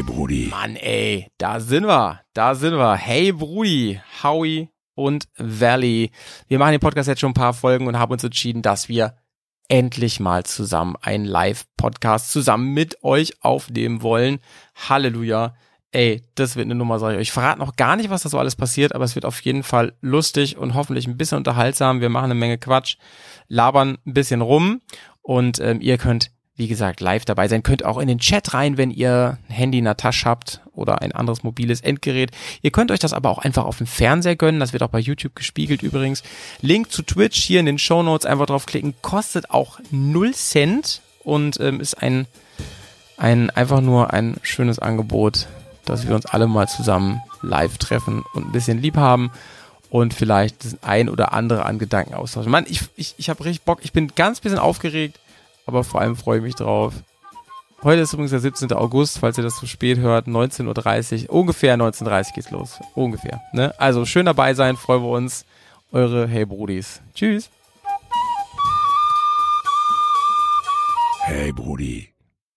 Brudi. Mann, ey, da sind wir, da sind wir. Hey Brudi, Howie und Valley. Wir machen den Podcast jetzt schon ein paar Folgen und haben uns entschieden, dass wir endlich mal zusammen einen Live-Podcast zusammen mit euch aufnehmen wollen. Halleluja. Ey, das wird eine Nummer, sag ich euch. Ich verrate noch gar nicht, was da so alles passiert, aber es wird auf jeden Fall lustig und hoffentlich ein bisschen unterhaltsam. Wir machen eine Menge Quatsch, labern ein bisschen rum und ähm, ihr könnt wie gesagt, live dabei sein. Könnt auch in den Chat rein, wenn ihr ein Handy in der Tasche habt oder ein anderes mobiles Endgerät. Ihr könnt euch das aber auch einfach auf dem Fernseher gönnen. Das wird auch bei YouTube gespiegelt übrigens. Link zu Twitch hier in den Show Notes. Einfach draufklicken. Kostet auch 0 Cent und ähm, ist ein, ein, einfach nur ein schönes Angebot, dass wir uns alle mal zusammen live treffen und ein bisschen lieb haben und vielleicht ein oder andere an Gedanken austauschen. Mann, ich, ich, ich habe richtig Bock. Ich bin ganz bisschen aufgeregt aber vor allem freue ich mich drauf. Heute ist übrigens der 17. August, falls ihr das zu spät hört, 19.30 Uhr, ungefähr 19.30 Uhr geht's los. Ungefähr. Ne? Also schön dabei sein, freuen wir uns. Eure Hey Brudis. Tschüss. Hey Brudi.